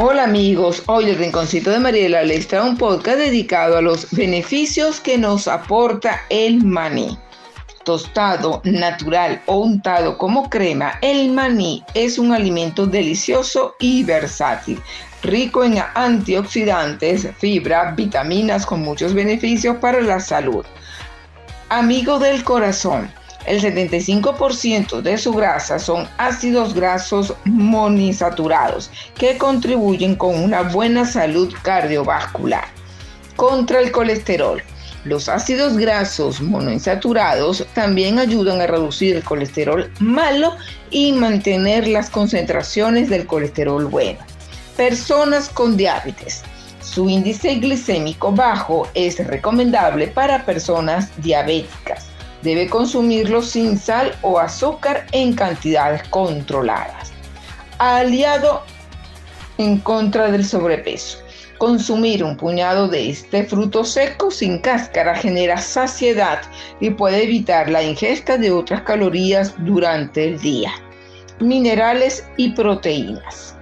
Hola amigos, hoy el Rinconcito de Mariela les trae un podcast dedicado a los beneficios que nos aporta el maní. Tostado, natural o untado como crema, el maní es un alimento delicioso y versátil, rico en antioxidantes, fibra, vitaminas con muchos beneficios para la salud. Amigo del corazón, el 75% de su grasa son ácidos grasos monisaturados que contribuyen con una buena salud cardiovascular. Contra el colesterol. Los ácidos grasos monoinsaturados también ayudan a reducir el colesterol malo y mantener las concentraciones del colesterol bueno. Personas con diabetes. Su índice glicémico bajo es recomendable para personas diabéticas Debe consumirlo sin sal o azúcar en cantidades controladas. Aliado en contra del sobrepeso. Consumir un puñado de este fruto seco sin cáscara genera saciedad y puede evitar la ingesta de otras calorías durante el día. Minerales y proteínas.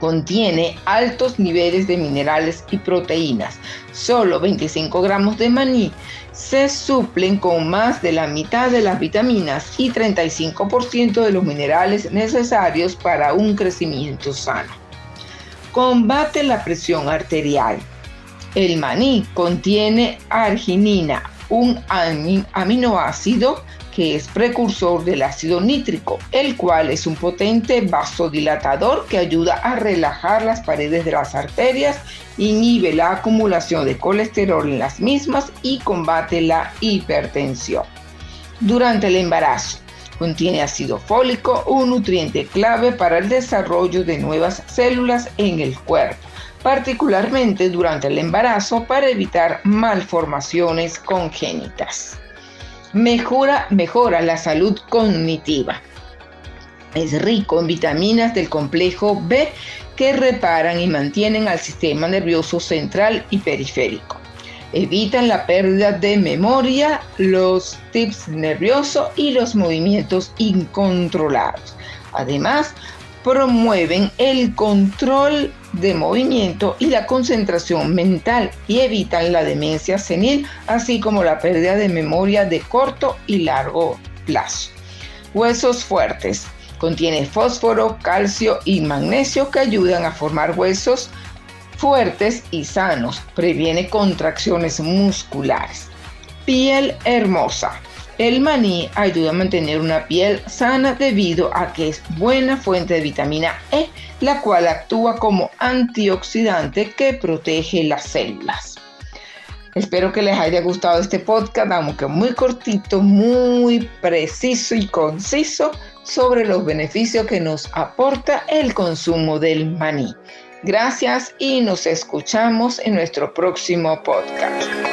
Contiene altos niveles de minerales y proteínas. Solo 25 gramos de maní se suplen con más de la mitad de las vitaminas y 35% de los minerales necesarios para un crecimiento sano. Combate la presión arterial. El maní contiene arginina, un aminoácido que es precursor del ácido nítrico, el cual es un potente vasodilatador que ayuda a relajar las paredes de las arterias, inhibe la acumulación de colesterol en las mismas y combate la hipertensión. Durante el embarazo, contiene ácido fólico, un nutriente clave para el desarrollo de nuevas células en el cuerpo, particularmente durante el embarazo para evitar malformaciones congénitas mejora, mejora la salud cognitiva. Es rico en vitaminas del complejo B que reparan y mantienen al sistema nervioso central y periférico. Evitan la pérdida de memoria, los tips nerviosos y los movimientos incontrolados. Además, promueven el control de movimiento y la concentración mental y evitan la demencia senil, así como la pérdida de memoria de corto y largo plazo. Huesos fuertes. Contiene fósforo, calcio y magnesio que ayudan a formar huesos fuertes y sanos. Previene contracciones musculares. Piel hermosa. El maní ayuda a mantener una piel sana debido a que es buena fuente de vitamina E, la cual actúa como antioxidante que protege las células. Espero que les haya gustado este podcast, aunque muy cortito, muy preciso y conciso sobre los beneficios que nos aporta el consumo del maní. Gracias y nos escuchamos en nuestro próximo podcast.